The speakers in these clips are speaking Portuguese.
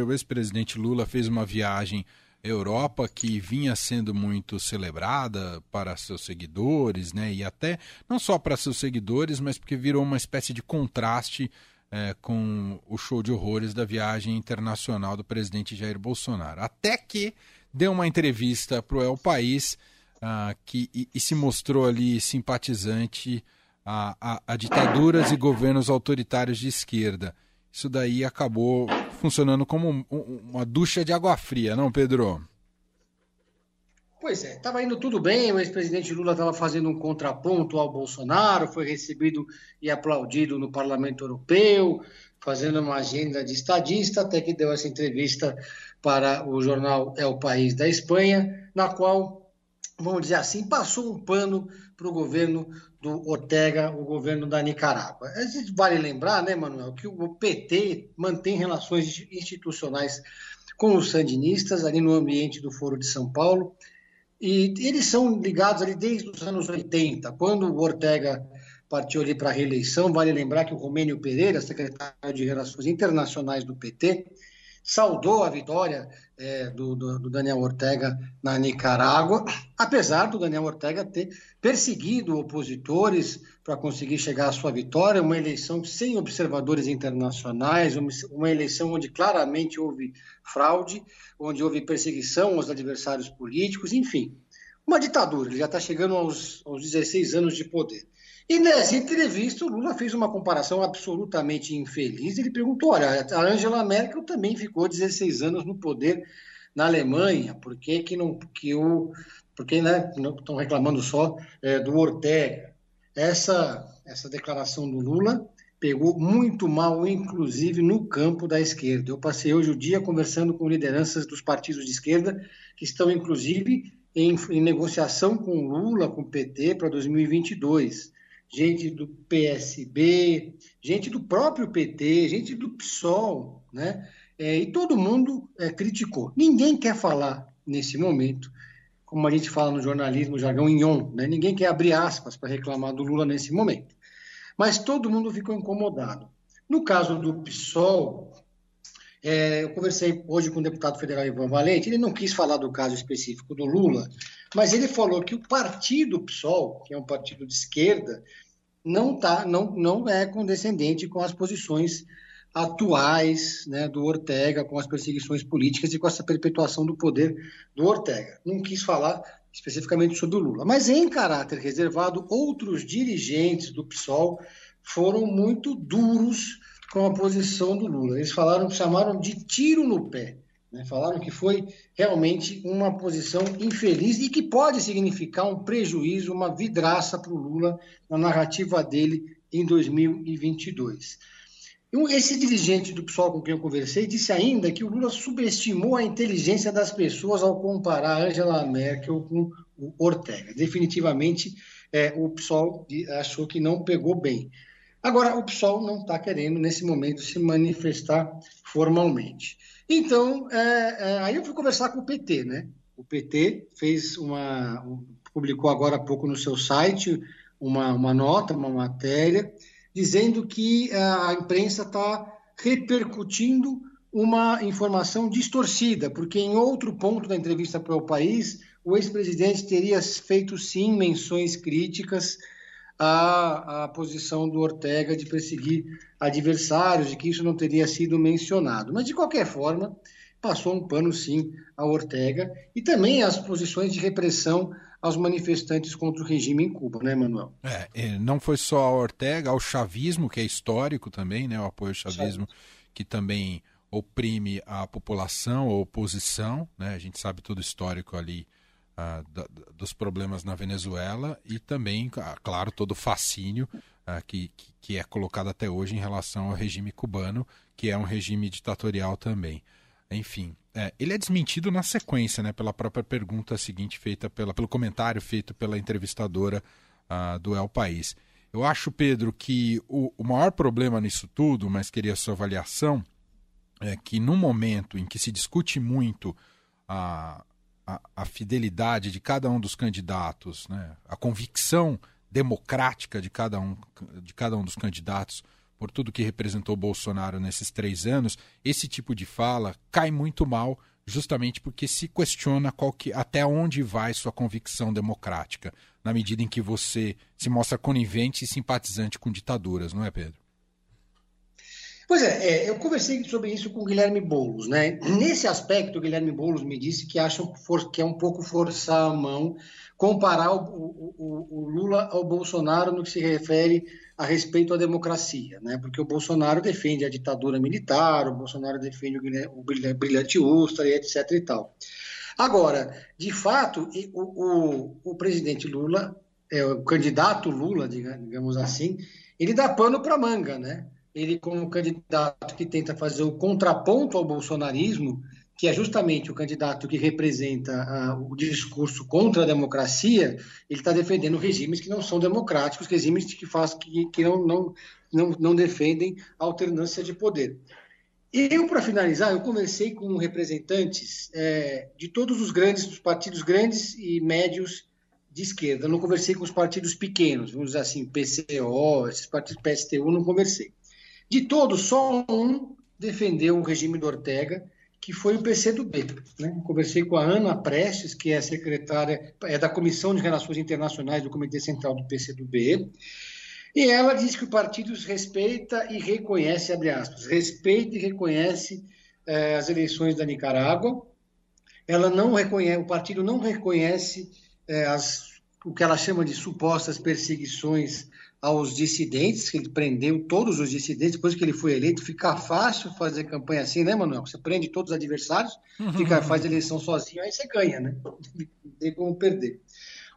o ex-presidente Lula fez uma viagem à Europa que vinha sendo muito celebrada para seus seguidores, né? E até não só para seus seguidores, mas porque virou uma espécie de contraste é, com o show de horrores da viagem internacional do presidente Jair Bolsonaro. Até que deu uma entrevista para o El País uh, que, e, e, se mostrou ali simpatizante a, a, a ditaduras e governos autoritários de esquerda. Isso daí acabou funcionando como um, uma ducha de água fria, não, Pedro? Pois é, estava indo tudo bem, o ex-presidente Lula estava fazendo um contraponto ao Bolsonaro, foi recebido e aplaudido no Parlamento Europeu, fazendo uma agenda de estadista, até que deu essa entrevista para o jornal É o País da Espanha, na qual, vamos dizer assim, passou um pano para o governo do Ortega, o governo da Nicarágua. Vale lembrar, né, Manuel, que o PT mantém relações institucionais com os sandinistas ali no ambiente do Foro de São Paulo, e eles são ligados ali desde os anos 80, quando o Ortega partiu ali para a reeleição. Vale lembrar que o Romênio Pereira, secretário de Relações Internacionais do PT, saudou a vitória é, do, do, do, Daniel Ortega na Nicarágua, apesar do Daniel Ortega ter perseguido opositores para conseguir chegar à sua vitória, uma eleição sem observadores internacionais, uma, uma eleição onde claramente houve fraude, onde houve perseguição aos adversários políticos, enfim, uma ditadura. Ele já está chegando aos, aos 16 anos de poder. E nessa entrevista, o Lula fez uma comparação absolutamente infeliz. Ele perguntou: olha, a Angela Merkel também ficou 16 anos no poder na Alemanha, por que, que não. Que o, porque né, estão reclamando só é, do Ortega? Essa, essa declaração do Lula pegou muito mal, inclusive no campo da esquerda. Eu passei hoje o dia conversando com lideranças dos partidos de esquerda, que estão, inclusive, em, em negociação com Lula, com PT, para 2022 gente do PSB, gente do próprio PT, gente do PSOL, né? É, e todo mundo é, criticou. Ninguém quer falar nesse momento, como a gente fala no jornalismo, jargão em on, né? Ninguém quer abrir aspas para reclamar do Lula nesse momento. Mas todo mundo ficou incomodado. No caso do PSOL, é, eu conversei hoje com o deputado federal Ivan Valente, ele não quis falar do caso específico do Lula, mas ele falou que o partido PSOL, que é um partido de esquerda, não, tá, não, não é condescendente com as posições atuais né, do Ortega, com as perseguições políticas e com essa perpetuação do poder do Ortega. Não quis falar especificamente sobre o Lula. Mas, em caráter reservado, outros dirigentes do PSOL foram muito duros com a posição do Lula. Eles falaram, chamaram de tiro no pé. Né? Falaram que foi realmente uma posição infeliz e que pode significar um prejuízo, uma vidraça para o Lula na narrativa dele em 2022. Esse dirigente do PSOL com quem eu conversei disse ainda que o Lula subestimou a inteligência das pessoas ao comparar Angela Merkel com o Ortega. Definitivamente, é, o PSOL achou que não pegou bem. Agora, o PSOL não está querendo, nesse momento, se manifestar formalmente. Então, é, é, aí eu fui conversar com o PT, né? O PT fez uma. publicou agora há pouco no seu site uma, uma nota, uma matéria, dizendo que é, a imprensa está repercutindo uma informação distorcida, porque em outro ponto da entrevista para o país, o ex-presidente teria feito sim menções críticas à, à posição do Ortega de perseguir adversários, de que isso não teria sido mencionado. Mas, de qualquer forma, passou um pano, sim, a Ortega e também as posições de repressão aos manifestantes contra o regime em Cuba, né, Manuel? É, não foi só a Ortega, ao chavismo, que é histórico também, né, o apoio ao chavismo, que também oprime a população, a oposição, né, a gente sabe todo o histórico ali da, dos problemas na Venezuela e também, uh, claro, todo o fascínio uh, que, que é colocado até hoje em relação ao regime cubano, que é um regime ditatorial também. Enfim, é, ele é desmentido na sequência, né, pela própria pergunta seguinte feita pela, pelo comentário feito pela entrevistadora do El País. Eu acho, Pedro, que o, o maior problema nisso tudo, mas queria sua avaliação, é que no momento em que se discute muito a, a, a, fidelidade de cada um dos candidatos, né, a convicção democrática de cada um, de cada um dos candidatos por tudo que representou Bolsonaro nesses três anos, esse tipo de fala cai muito mal justamente porque se questiona que, até onde vai sua convicção democrática, na medida em que você se mostra conivente e simpatizante com ditaduras, não é, Pedro? Pois é, é, eu conversei sobre isso com o Guilherme Boulos, né? Nesse aspecto, o Guilherme Boulos me disse que acha que é um pouco forçar a mão comparar o, o, o, Lula ao Bolsonaro no que se refere a respeito à democracia, né? Porque o Bolsonaro defende a ditadura militar, o Bolsonaro defende o, brilhante Ustra etc e tal. Agora, de fato, o, o presidente Lula, é, o candidato Lula, digamos assim, ele dá pano para manga, né? Ele como candidato que tenta fazer o contraponto ao bolsonarismo, que é justamente o candidato que representa uh, o discurso contra a democracia, ele está defendendo regimes que não são democráticos, regimes que, faz, que, que não, não, não, não defendem a alternância de poder. Eu, para finalizar, eu conversei com representantes é, de todos os grandes, dos partidos grandes e médios de esquerda. Eu não conversei com os partidos pequenos, vamos dizer assim, PCO, esses partidos PSTU, não conversei. De todos, só um defendeu o regime do Ortega, que foi o PCdoB. Né? Conversei com a Ana Prestes, que é secretária é da Comissão de Relações Internacionais do Comitê Central do PCdoB, e ela diz que o partido respeita e reconhece, abre aspas, respeita e reconhece eh, as eleições da Nicarágua. Ela não reconhece, o partido não reconhece eh, as, o que ela chama de supostas perseguições aos dissidentes, que ele prendeu todos os dissidentes, depois que ele foi eleito, fica fácil fazer campanha assim, né, Manuel? Você prende todos os adversários, fica, faz eleição sozinho, aí você ganha, né? Não tem como perder.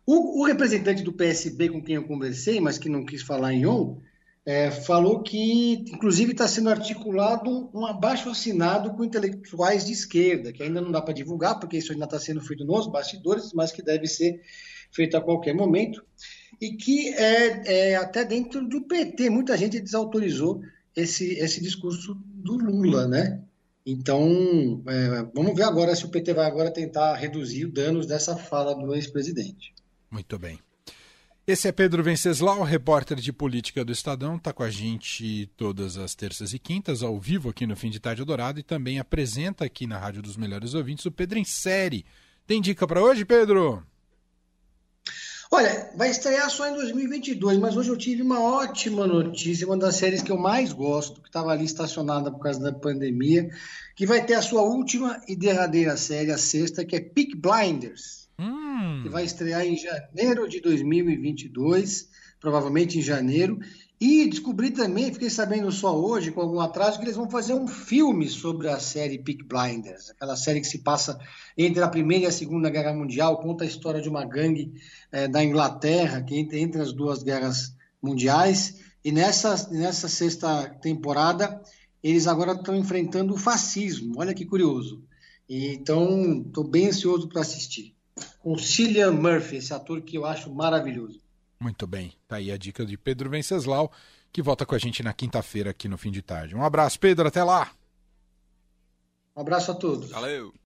O, o, representante do PSB com quem eu conversei, mas que não quis falar em on, é, falou que, inclusive, está sendo articulado um abaixo assinado com intelectuais de esquerda, que ainda não dá para divulgar, porque isso ainda está sendo feito nos bastidores, mas que deve ser feito a qualquer momento e que é, é, até dentro do PT muita gente desautorizou esse, esse discurso do Lula, né? Então, é, vamos ver agora se o PT vai agora tentar reduzir os danos dessa fala do ex-presidente. Muito bem. Esse é Pedro Venceslau, repórter de política do Estadão, está com a gente todas as terças e quintas, ao vivo aqui no Fim de Tarde Dourado, e também apresenta aqui na Rádio dos Melhores Ouvintes o Pedro em Série. Tem dica para hoje, Pedro? Olha, vai estrear só em 2022, mas hoje eu tive uma ótima notícia, uma das séries que eu mais gosto, que estava ali estacionada por causa da pandemia, que vai ter a sua última e derradeira série, a sexta, que é Peak Blinders, hum. que vai estrear em janeiro de 2022, provavelmente em janeiro, e descobri também, fiquei sabendo só hoje, com algum atraso, que eles vão fazer um filme sobre a série Peak Blinders, aquela série que se passa entre a Primeira e a Segunda Guerra Mundial, conta a história de uma gangue é, da Inglaterra, que entre, entre as duas guerras mundiais, e nessa, nessa sexta temporada eles agora estão enfrentando o fascismo, olha que curioso. Então, estou bem ansioso para assistir. Com Cillian Murphy, esse ator que eu acho maravilhoso. Muito bem. Tá aí a dica de Pedro Venceslau, que volta com a gente na quinta-feira aqui no fim de tarde. Um abraço, Pedro. Até lá. Um abraço a todos. Valeu.